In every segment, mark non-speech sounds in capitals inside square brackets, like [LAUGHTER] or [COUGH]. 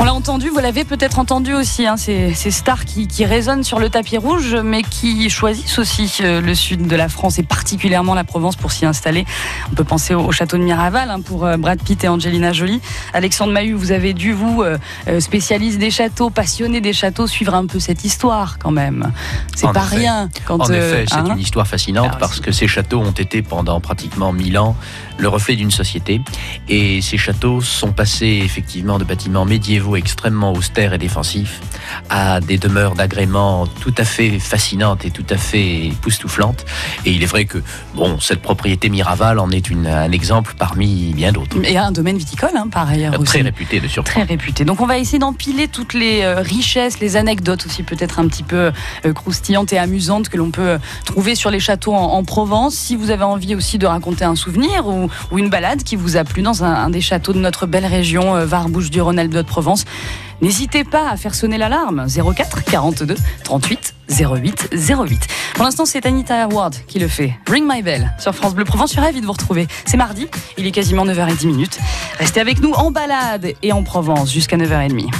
On l'a entendu, vous l'avez peut-être entendu aussi, hein, ces, stars qui, résonnent sur le tapis rouge, mais qui choisissent aussi euh, le sud de la France et particulièrement la Provence pour s'y installer. On peut penser au, château de Miraval hein, pour euh, Brad Pitt et Angelina Jolie. Alexandre Mahut, vous avez dû, vous, euh, spécialiste des châteaux, passionné des châteaux, suivre un peu cette histoire quand même. C'est pas rien. Quand, en effet, c'est hein. une histoire fascinante parce que ces châteaux ont été pendant pratiquement mille ans le reflet d'une société. Et ces châteaux sont passés effectivement de bâtiments médiévaux extrêmement austères et défensifs à des demeures d'agrément tout à fait fascinantes et tout à fait époustouflantes. Et il est vrai que bon, cette propriété Miraval en est une, un exemple parmi bien d'autres. Et un domaine viticole, hein, par ailleurs. Très réputé de surcroît. Très réputé. Donc on va essayer d'empiler toutes les euh, richesses, les anecdotes aussi peut-être un petit peu euh, croustillantes et amusantes que l'on peut euh, trouver sur les châteaux en, en, Provence. Si vous avez envie aussi de raconter un souvenir ou, ou une balade qui vous a plu dans un, des châteaux de notre belle région, Var, Bouches-du-Rhône, Alpes de Provence, N'hésitez pas à faire sonner l'alarme 04 42 38 08 08. Pour l'instant, c'est Anita Award qui le fait. Ring My Bell sur France Bleu Provence. Je suis ravie de vous retrouver. C'est mardi, il est quasiment 9h10 Restez avec nous en balade et en Provence jusqu'à 9h30.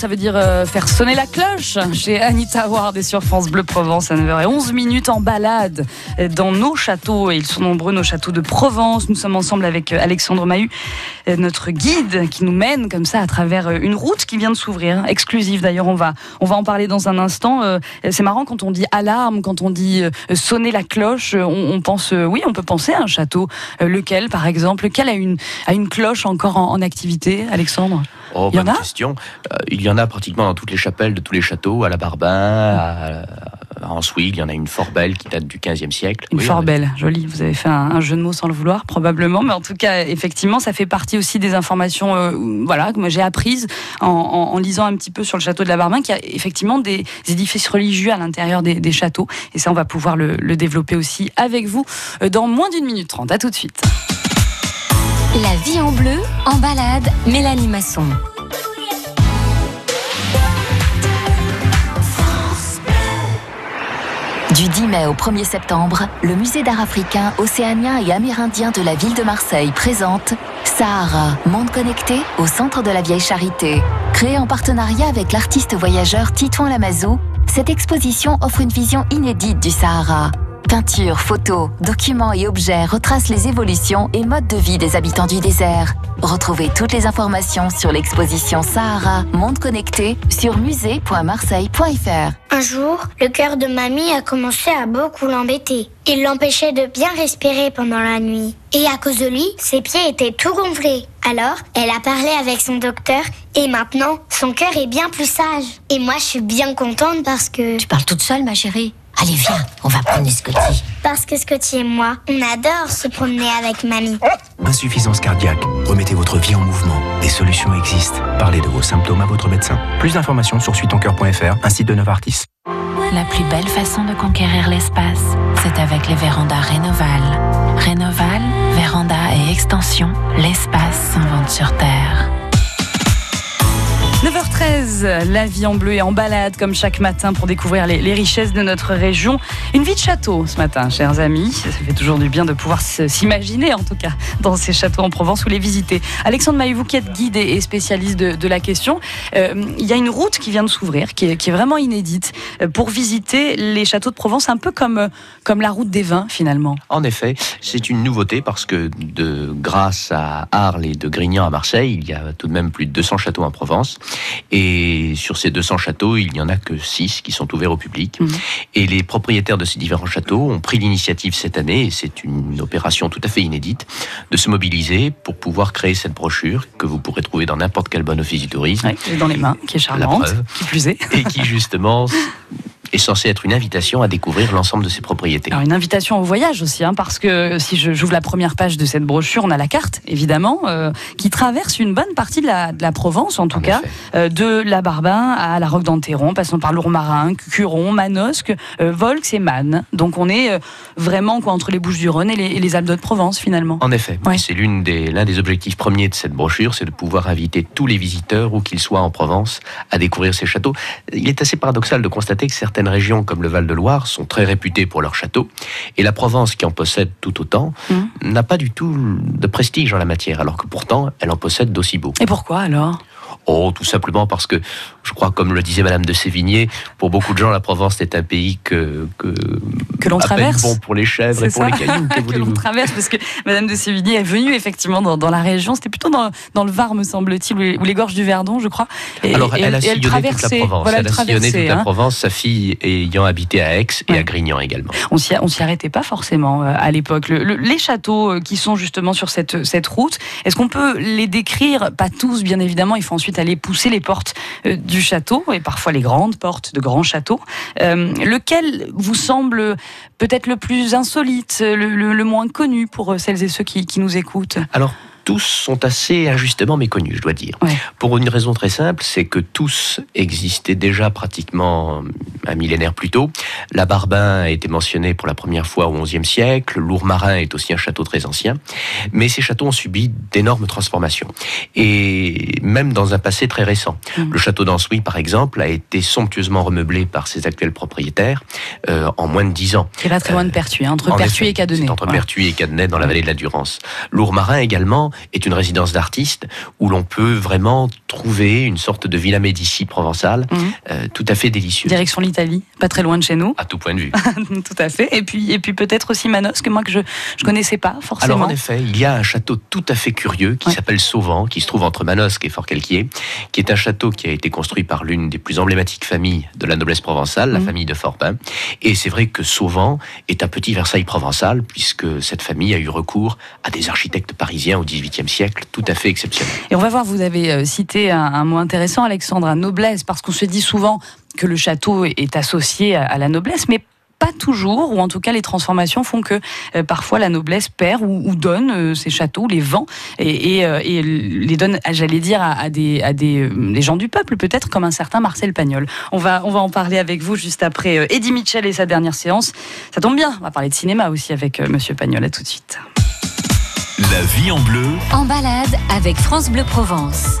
Ça veut dire euh, faire sonner la cloche chez Anita Ward et sur France Bleu Provence à 9h11 minutes en balade dans nos châteaux et ils sont nombreux nos châteaux de Provence. Nous sommes ensemble avec euh, Alexandre Mahut, euh, notre guide qui nous mène comme ça à travers une route qui vient de s'ouvrir, exclusive d'ailleurs. On va on va en parler dans un instant. C'est marrant quand on dit alarme, quand on dit sonner la cloche, on, pense oui, on peut penser à un château. Lequel par exemple? Lequel a une a une cloche encore en, en activité, Alexandre? Oh, bonne question. Euh, il y en a pratiquement dans toutes les chapelles de tous les châteaux, à la Barbin, à, à il y en a une fort belle qui date du 15e siècle. Une fort belle, jolie. Vous avez fait un, jeu de mots sans le vouloir, probablement. Mais en tout cas, effectivement, ça fait partie aussi des informations euh, voilà, que j'ai apprises en, lisant un petit peu sur le château de la Barbin, qu'il y a effectivement des, édifices religieux à l'intérieur des, châteaux. Et ça, on va pouvoir le, le développer aussi avec vous euh, dans moins d'une minute trente. À tout de suite. La vie en bleu, en balade, Mélanie Masson. Du 10 mai au 1er septembre, le musée d'art africain, océanien et amérindien de la ville de Marseille présente Sahara, monde connecté au centre de la vieille charité. Créée en partenariat avec l'artiste voyageur Titouan Lamazou, cette exposition offre une vision inédite du Sahara Peintures, photos, documents et objets retracent les évolutions et modes de vie des habitants du désert. Retrouvez toutes les informations sur l'exposition Sahara Monde Connecté sur musée.marseille.fr. Un jour, le cœur de mamie a commencé à beaucoup l'embêter. Il l'empêchait de bien respirer pendant la nuit. Et à cause de lui, ses pieds étaient tout gonflés. Alors, elle a parlé avec son docteur et maintenant, son cœur est bien plus sage. Et moi, je suis bien contente parce que... Tu parles toute seule, ma chérie Allez, viens, on va promener Scotty. Parce que Scotty et moi, on adore se promener avec mamie. Insuffisance cardiaque. Remettez votre vie en mouvement. Des solutions existent. Parlez de vos symptômes à votre médecin. Plus d'informations sur suitoncoeur.fr, un site de Novartis. La plus belle façon de conquérir l'espace, c'est avec les vérandas Rénoval. Rénoval, véranda et extension, l'espace s'invente sur Terre. 9h13, la vie en bleu et en balade comme chaque matin pour découvrir les, richesses de notre région. Une vie de château ce matin, chers amis. Ça fait toujours du bien de pouvoir s'imaginer, en tout cas, dans ces châteaux en Provence ou les visiter. Alexandre vous qui êtes guide et spécialiste de, la question, euh, il y a une route qui vient de s'ouvrir, qui, est vraiment inédite, euh, pour visiter les châteaux de Provence, un peu comme, euh, comme la route des vins finalement. En effet, c'est une nouveauté parce que de, grâce à Arles et de Grignan à Marseille, il y a tout de même plus de 200 châteaux en Provence. Et sur ces 200 châteaux, il n'y en a que 6 qui sont ouverts au public. Mhm. Et les propriétaires de ces différents châteaux ont pris l'initiative cette année, et c'est une opération tout à fait inédite, de se mobiliser pour pouvoir créer cette brochure que vous pourrez trouver dans n'importe quel bon office du tourisme. dans les mains, qui est charmante, qui plus est. Et qui justement [LAUGHS] est censé être une invitation à découvrir l'ensemble de ses propriétés. Alors une invitation au voyage aussi, hein, parce que si j'ouvre la première page de cette brochure, on a la carte, évidemment, euh, qui traverse une bonne partie de la, de la Provence, en tout cas, euh, de la Barbin à la Roque d'Anteron, passant par Lourmarin, Curon, Manosque, euh, Volx et Man. Donc on est vraiment quoi, entre les Bouches-du-Rhône et les, et les Alpes de Provence, finalement. En effet, c'est l'un des, des objectifs premiers de cette brochure, c'est de pouvoir inviter tous les visiteurs, où qu'ils soient en Provence, à découvrir ces châteaux. Il est assez paradoxal de constater que certains certaines régions comme le Val-de-Loire sont très réputées pour leurs châteaux, et la Provence, qui en possède tout autant, mmh. n'a pas du tout de prestige en la matière, alors que pourtant, elle en possède d'aussi beaux. Et pourquoi alors? Oh, tout simplement parce que, je crois, comme le disait Madame de Sévigné, pour beaucoup de gens, la Provence est un pays que que, que l'on traverse. Bon pour les chèvres et pour les cailloux. [LAUGHS] Que, l'on traverse, parce que Madame de Sévigné est venue effectivement dans, dans la région. C'était plutôt dans, dans, le Var, me semble-t-il, ou les gorges du Verdon, je crois. Et, Alors, elle, a sillonné toute la Provence. elle a sillonné toute la hein. Provence. Sa fille ayant habité à Aix et à Grignan également. On s'y s'y arrêtait pas forcément euh, à l'époque. les châteaux euh, qui sont justement sur cette cette route, est-ce qu'on peut les décrire? Pas tous, bien évidemment. Il faut ensuite aller pousser les portes euh, du château et parfois les grandes portes de grands châteaux. Euh, lequel vous semble peut-être le plus insolite, le, moins connu pour celles et ceux qui, qui nous écoutent? Alors, tous sont assez injustement méconnus, je dois dire. Pour une raison très simple, c'est que tous existaient déjà pratiquement un millénaire plus tôt. La Barbin a été mentionnée pour la première fois au XIe siècle. Lourmarin est aussi un château très ancien. Mais ces châteaux ont subi d'énormes transformations. Et même dans un passé très récent. Mm. Le château d'Ansouy, par exemple, a été somptueusement remeublé par ses actuels propriétaires euh, en moins de dix ans. C'est pas très loin de Pertuis, hein, entre Pertuis et Cadenet. Entre Pertuis et Cadenet, dans la vallée de la Durance. Lourmarin également est une résidence d'artistes où l'on peut vraiment trouver une sorte de Villa Médici provençale mhm. euh, tout à fait délicieuse. Direction l'Italie, pas très loin de chez nous. À tout point de vue. [LAUGHS] tout à fait. Et puis, et puis peut-être aussi Manos, que moi que je ne connaissais pas forcément. Alors en effet, il y a un château tout à fait curieux qui s'appelle Sauvant, qui se trouve entre Manosque et Fort-Calquier, qui est un château qui a été construit par l'une des plus emblématiques familles de la noblesse provençale, la mhm. famille de Forpin. Et c'est vrai que Sauvant est un petit Versailles provençal, puisque cette famille a eu recours à des architectes parisiens au XVIIIe siècle tout à fait exceptionnel. Et on va voir, vous avez euh, un, mot intéressant, Alexandre, à noblesse, parce qu'on se dit souvent que le château est associé à la noblesse, mais pas toujours, ou en tout cas les transformations font que euh, parfois la noblesse perd ou, donne euh, ces châteaux, les vend et, les donne, j'allais dire, à, des, à des, gens du peuple, peut-être comme un certain Marcel Pagnol. On va, on va en parler avec vous juste après Eddie Mitchell et sa dernière séance. Ça tombe bien, on va parler de cinéma aussi avec Monsieur Pagnol. À tout de suite. La vie en bleu. En balade avec France Bleu Provence.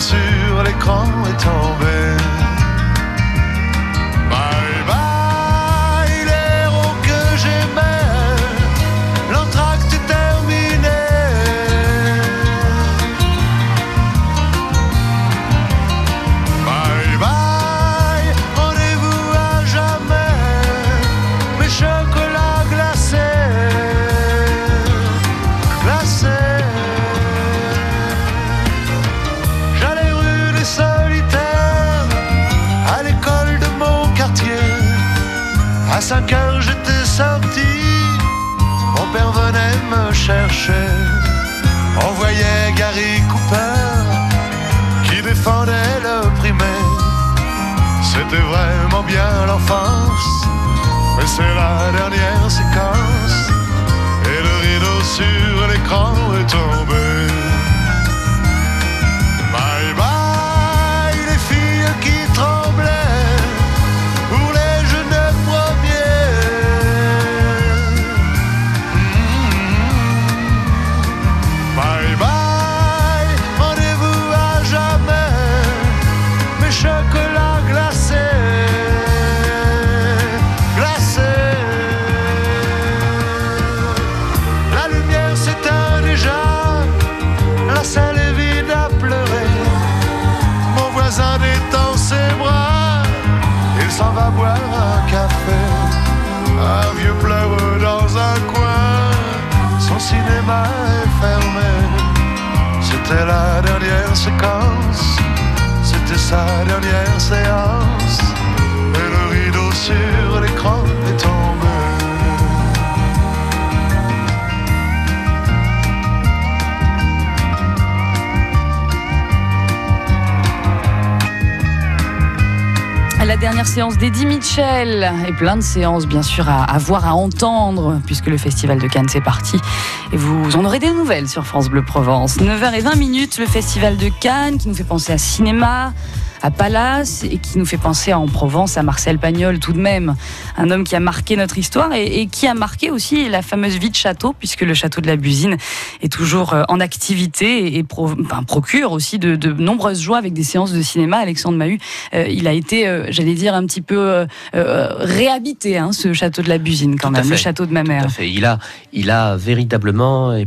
sur l'écran est tombé. À 5 heures j'étais sorti, mon père venait me chercher. On voyait Gary Cooper qui défendait le primaire. C'était vraiment bien l'enfance, mais c'est la dernière séquence. Et le rideau sur l'écran est tombé. Bye bye, les filles qui tremblaient c'était sa dernière séance. Et le rideau sur l'écran est tombé. La dernière séance d'Eddie Mitchell et plein de séances bien sûr à, à voir, à entendre puisque le festival de Cannes c'est parti et vous en aurez des nouvelles sur France Bleu Provence. 9h20 minutes, le festival de Cannes qui nous fait penser à cinéma, à Palace et qui nous fait penser en Provence à Marcel Pagnol tout de même, un homme qui a marqué notre histoire et, et qui a marqué aussi la fameuse vie de château puisque le château de la Busine est toujours euh, en activité et, et pro- enfin, procure aussi de, de nombreuses joies avec des séances de cinéma. Alexandre Mahut, euh, il a été, euh, j'allais dire, un petit peu euh, réhabité, hein, ce château de la Busine quand Tout même, le château de ma Tout mère. à fait. Il a, il a véritablement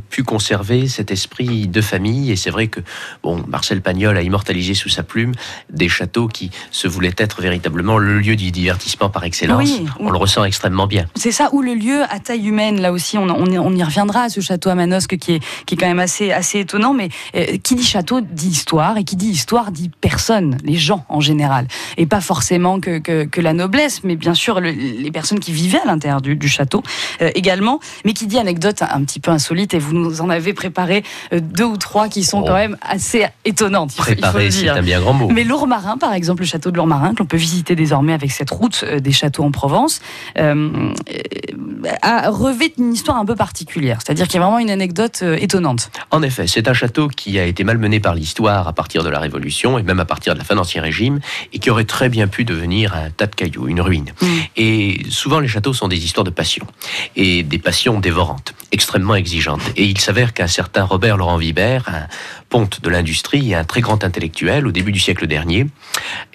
pu conserver cet esprit de famille. Et c'est vrai que bon, Marcel Pagnol a immortalisé sous sa plume des châteaux qui se voulaient être véritablement le lieu du divertissement par excellence. Oui. On le ressent extrêmement bien. C'est ça, ou le lieu à taille humaine, là aussi, on, on y- on y reviendra à ce château à Manosque qui est, qui est quand même assez, assez étonnant, mais euh, qui dit château dit histoire, et qui dit histoire dit personne, les gens en général, et pas forcément que, que, que la noblesse, mais bien sûr le- les personnes qui vivaient à l'intérieur du, du château euh, également, mais qui dit anecdote un, un petit peu insolite, et vous nous en avez préparé euh, deux ou trois qui sont Oh. quand même assez étonnantes, Préparé, c'est un bien grand mot. Mais Lourmarin, par exemple, le château de Lourmarin, que l'on peut visiter désormais avec cette route euh, des châteaux en Provence, euh, a revêt une histoire un peu particulière. C'est-à-dire qu'il y a vraiment une anecdote étonnante. En effet, c'est un château qui a été malmené par l'histoire à partir de la Révolution et même à partir de la fin d'Ancien Régime et qui aurait très bien pu devenir un tas de cailloux, une ruine. Mm. Et souvent, les châteaux sont des histoires de passion et des passions dévorantes, extrêmement exigeantes. Et il s'avère qu'un certain Robert Laurent Vibert, un ponte de l'industrie et un très grand intellectuel au début du siècle dernier,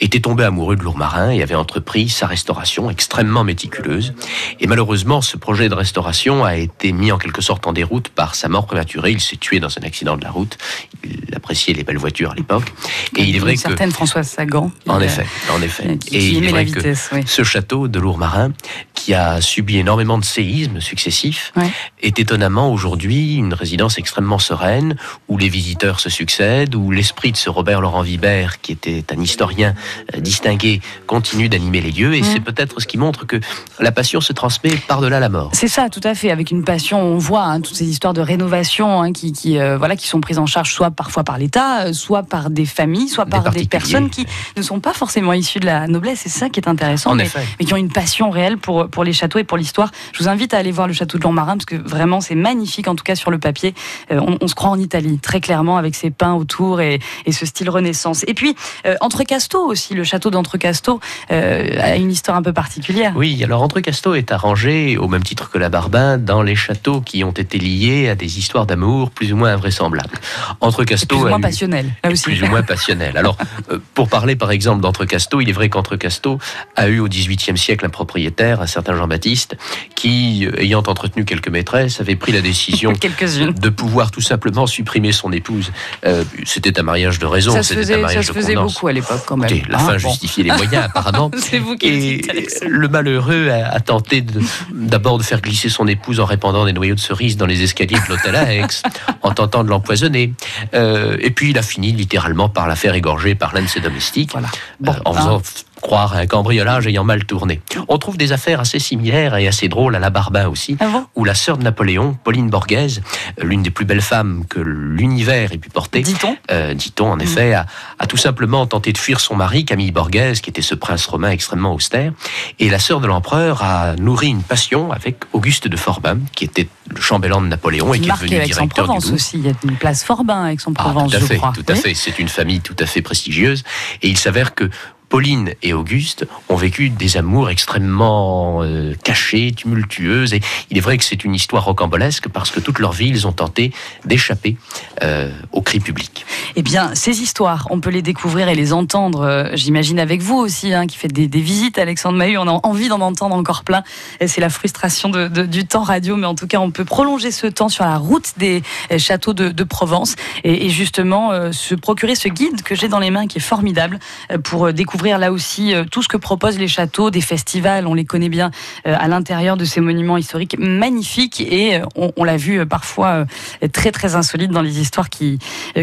était tombé amoureux de Lourmarin et avait entrepris sa restauration extrêmement méticuleuse. Et malheureusement, ce projet de restauration a été mis en quelque sorte en déroute par sa mort prématurée. Il s'est tué dans un accident de la route. Il appréciait les belles voitures à l'époque. Et il est vrai une que... certaine Françoise Sagan. En effet, en effet. qui- Et il est la vrai que oui. ce château de Lourmarin, qui a subi énormément de séismes successifs, Ouais. est étonnamment aujourd'hui une résidence extrêmement sereine, où les visiteurs se succèdent, où l'esprit de ce Robert Laurent Vibert, qui était un historien distingué, continue d'animer les lieux. Et Mm. c'est peut-être ce qui montre que la passion se transmet par-delà la mort. C'est ça, tout à fait. Avec une passion, on voit hein, toutes ces histoires de rénovation hein, qui, qui, euh, voilà, qui sont prises en charge soit parfois par l'État, euh, soit par des familles, soit par des personnes qui ne sont pas forcément issues de la noblesse. C'est ça qui est intéressant. Mais, qui ont une passion réelle pour, pour les châteaux et pour l'histoire. Je vous invite à aller voir le château de Longmarin parce que vraiment c'est magnifique, en tout cas sur le papier. Euh, on, on se croit en Italie, très clairement, avec ses pins autour et, et ce style Renaissance. Et puis, euh, Entrecasteaux aussi, le château d'Entrecasteaux euh, a une histoire un peu particulière. Oui, alors Entrecasteaux est arrangé, au même titre que la Barbin, dans les châteaux qui ont été liés à des histoires d'amour plus ou moins invraisemblables. Entrecasteaux plus ou moins passionnel, là aussi. plus ou moins passionnel. Alors, euh, pour parler par exemple d'Entrecasteaux, il est vrai qu'Entrecasteaux a eu au XVIIIe siècle un propriétaire, un certain Jean-Baptiste, qui, euh, ayant entretenu quelques maîtresses, avait pris la décision [LAUGHS] Quelques-unes. de pouvoir tout simplement supprimer son épouse. Euh, c'était un mariage de raison, Ça se un faisait, ça mariage se de faisait beaucoup à l'époque quand même. Écoutez, la Hein, fin bon. justifiait les moyens [LAUGHS] apparemment. C'est vous qui le dites, le malheureux a, a tenté d'abord de, faire glisser son épouse en répandant des noyaux de cerises dans les escaliers de l'hôtel à Aix, [LAUGHS] en tentant de l'empoisonner. Euh, et puis il a fini littéralement par la faire égorger par l'un de ses domestiques, Voilà. Bon, euh, en hein. faisant f- croire à un cambriolage ayant mal tourné. On trouve des affaires assez similaires et assez drôles à la Barbin aussi, Ah bon? où la sœur de Napoléon, Pauline Borghese, l'une des plus belles femmes que l'univers ait pu porter, Dit-on? euh, dit-on Mm. en effet, a, a tout simplement tenté de fuir son mari, Camille Borghese, qui était ce prince romain extrêmement austère. Et la sœur de l'empereur a nourri une passion avec Auguste de Forbin, qui était le chambellan de Napoléon et Qui est devenu directeur du Aix-en-Provence Louvre. aussi. Il y a une place Forbin à Ah, Aix-en-Provence, tout à je fait, crois. tout à fait. C'est une famille tout à fait prestigieuse. Et il s'avère que Pauline et Auguste ont vécu des amours extrêmement euh, cachées, tumultueuses. Et il est vrai que c'est une histoire rocambolesque parce que toute leur vie, ils ont tenté d'échapper euh, au cri public. Eh bien, ces histoires, on peut les découvrir et les entendre, euh, j'imagine, avec vous aussi, hein, qui faites des, des visites, Alexandre Mahut. On a envie d'en entendre encore plein. C'est la frustration du temps radio, mais en tout cas, on peut prolonger ce temps sur la route des euh, châteaux de, Provence et, justement euh, se procurer ce guide que j'ai dans les mains qui est formidable pour euh, découvrir là aussi euh, tout ce que proposent les châteaux, des festivals. On les connaît bien euh, à l'intérieur de ces monuments historiques magnifiques et euh, on, on l'a vu parfois très très insolite dans les histoires qui,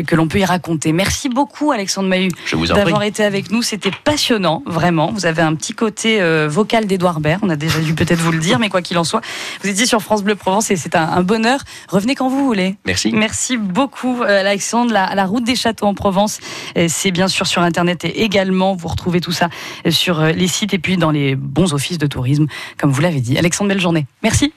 que l'on peut y raconter. Merci beaucoup Alexandre Mahut d'avoir été avec nous. C'était passionnant, vraiment. Vous avez un petit côté vocal d'Edouard Baird. On a déjà dû peut-être vous le dire, mais quoi qu'il en soit, vous étiez sur France Bleu Provence et c'est un, un bonheur. Revenez quand vous voulez. Merci. Merci beaucoup, Alexandre. La, la route des châteaux en Provence, c'est bien sûr sur Internet et également, vous retrouvez tout ça euh, sur euh, les sites et puis dans les bons offices de tourisme, comme vous l'avez dit. Alexandre, belle journée. Merci.